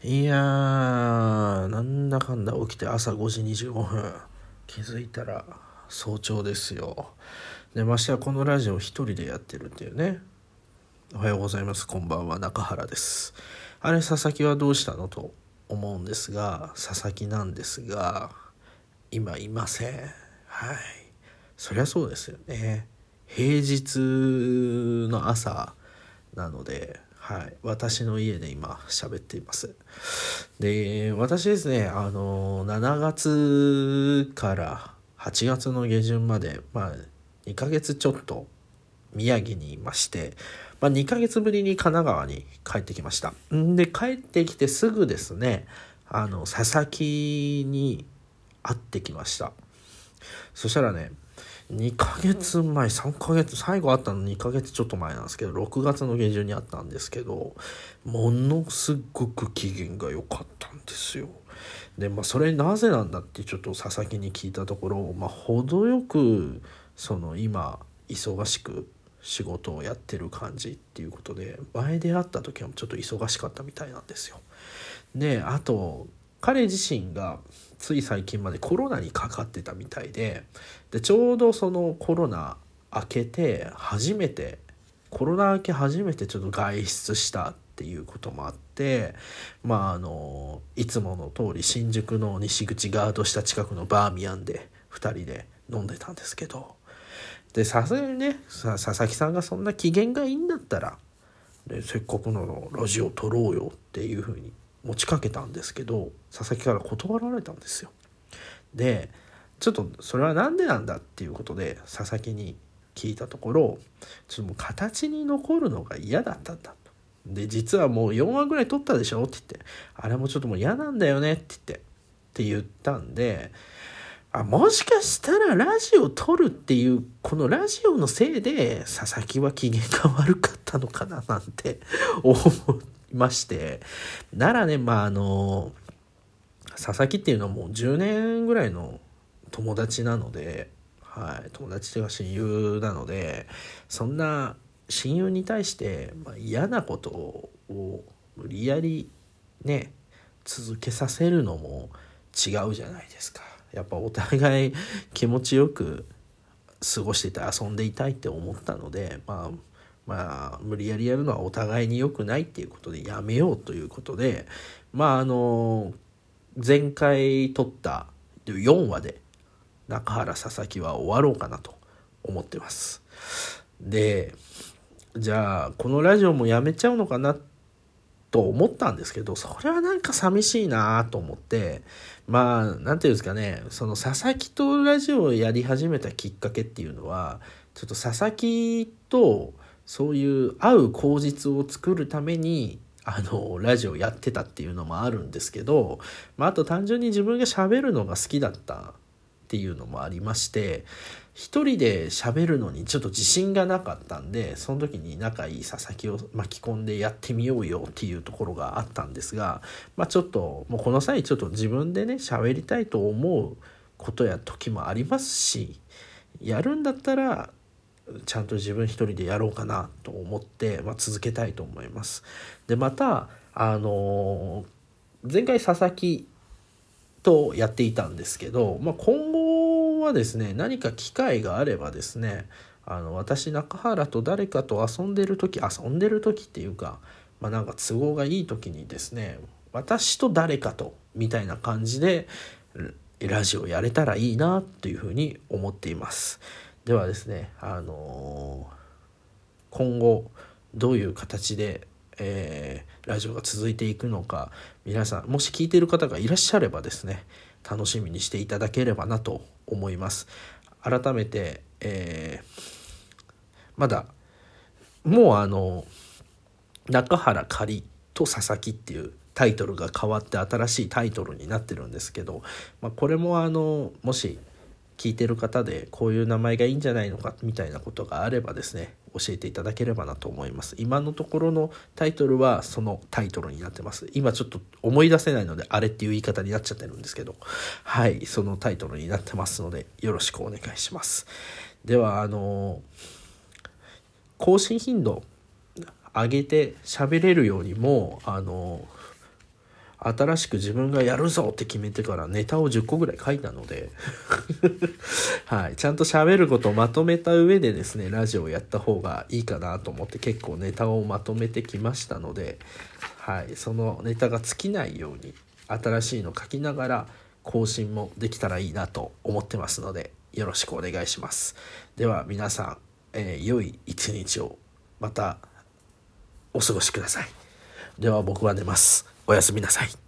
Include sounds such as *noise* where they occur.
いやー、なんだかんだ起きて朝5時25分。気づいたら早朝ですよ。で、ましてはこのラジオ一人でやってるっていうね。おはようございます。こんばんは。中原です。あれ、佐々木はどうしたのと思うんですが、佐々木なんですが、今いません。はい。そりゃそうですよね。平日の朝なので、はい、私の家で今喋っています。で、私ですね、あの、7月から8月の下旬まで、まあ、2ヶ月ちょっと宮城にいまして、まあ、2ヶ月ぶりに神奈川に帰ってきました。んで、帰ってきてすぐですね、あの、佐々木に会ってきました。そしたらね、2ヶ月前3ヶ月最後あったの2ヶ月ちょっと前なんですけど6月の下旬にあったんですけどものすごく機嫌が良かったんですよ。でまあそれなぜなんだってちょっと佐々木に聞いたところ、まあ、程よくその今忙しく仕事をやってる感じっていうことで前で会った時はちょっと忙しかったみたいなんですよ。であと彼自身がつい最近までコロナにかかってたみたいででちょうどそのコロナ明けて初めてコロナ明け初めてちょっと外出したっていうこともあってまああのいつもの通り新宿の西口ガードした近くのバーミヤンで2人で飲んでたんですけど。でさすがにね佐々木さんがそんな機嫌がいいんだったらでせっかくのラジオ撮ろうよっていうふうに持ちかけたんですけど佐々木から断られたんですよ。でちょっとそれは何でなんだっていうことで佐々木に聞いたところちょっともう形に残るのが嫌だったんだと。で実はもう4話ぐらい撮ったでしょって言ってあれもちょっともう嫌なんだよねって言ってって言ったんであもしかしたらラジオ撮るっていうこのラジオのせいで佐々木は機嫌が悪かったのかななんて思いまして、ならね、まあ、あの、佐々木っていうのはもう10年ぐらいの友達なので、はい、友達というか親友なので、そんな親友に対して、まあ、嫌なことを無理やりね、続けさせるのも違うじゃないですか。やっぱお互い気持ちよく過ごしてて遊んでいたいって思ったので、まあ、まあ、無理やりやるのはお互いに良くないっていうことでやめようということで、まあ、あの、前回撮った4話で中原佐々木は終わろうかなと思ってます。で、じゃあ、このラジオもやめちゃうのかなと思ったんですけど、それはなんか寂しいなと思って、まあ、なんていうんですかね、その佐々木とラジオをやり始めたきっかけっていうのは、ちょっと佐々木と、そういう会う口実を作るためにあのラジオやってたっていうのもあるんですけど、まあ、あと単純に自分が喋るのが好きだったっていうのもありまして一人で喋るのにちょっと自信がなかったんでその時に仲いい佐々木を巻き込んでやってみようよっていうところがあったんですが、まあ、ちょっともうこの際ちょっと自分でね喋りたいと思うことや時もありますしやるんだったらちゃんと自分一人でやろうかなと思って、まあ、続けたいと思います。でまたあの前回佐々木とやっていたんですけど、まあ、今後はですね何か機会があればですねあの私中原と誰かと遊んでる時遊んでる時っていうか、まあ、なんか都合がいい時にですね私と誰かとみたいな感じでラジオやれたらいいなというふうに思っています。ではですね、あのー、今後どういう形で、えー、ラジオが続いていくのか皆さんもし聞いている方がいらっしゃればですね楽しみにしていただければなと思います。改めて、えー、まだもうあの中原仮と佐々木っていうタイトルが変わって新しいタイトルになってるんですけど、まあ、これもあのもし聞いてる方でこういう名前がいいんじゃないのかみたいなことがあればですね教えていただければなと思います。今のところのタイトルはそのタイトルになってます。今ちょっと思い出せないのであれっていう言い方になっちゃってるんですけど。はいそのタイトルになってますのでよろしくお願いします。ではあの更新頻度上げて喋れるようにもあの新しく自分がやるぞって決めてからネタを10個ぐらい書いたので *laughs* はい、ちゃんと喋ることをまとめた上でですねラジオをやった方がいいかなと思って結構ネタをまとめてきましたので、はい、そのネタが尽きないように新しいの書きながら更新もできたらいいなと思ってますのでよろしくお願いします。では皆さん、えー、良い一日をまたお過ごしください。では僕は寝ます。おやすみなさい。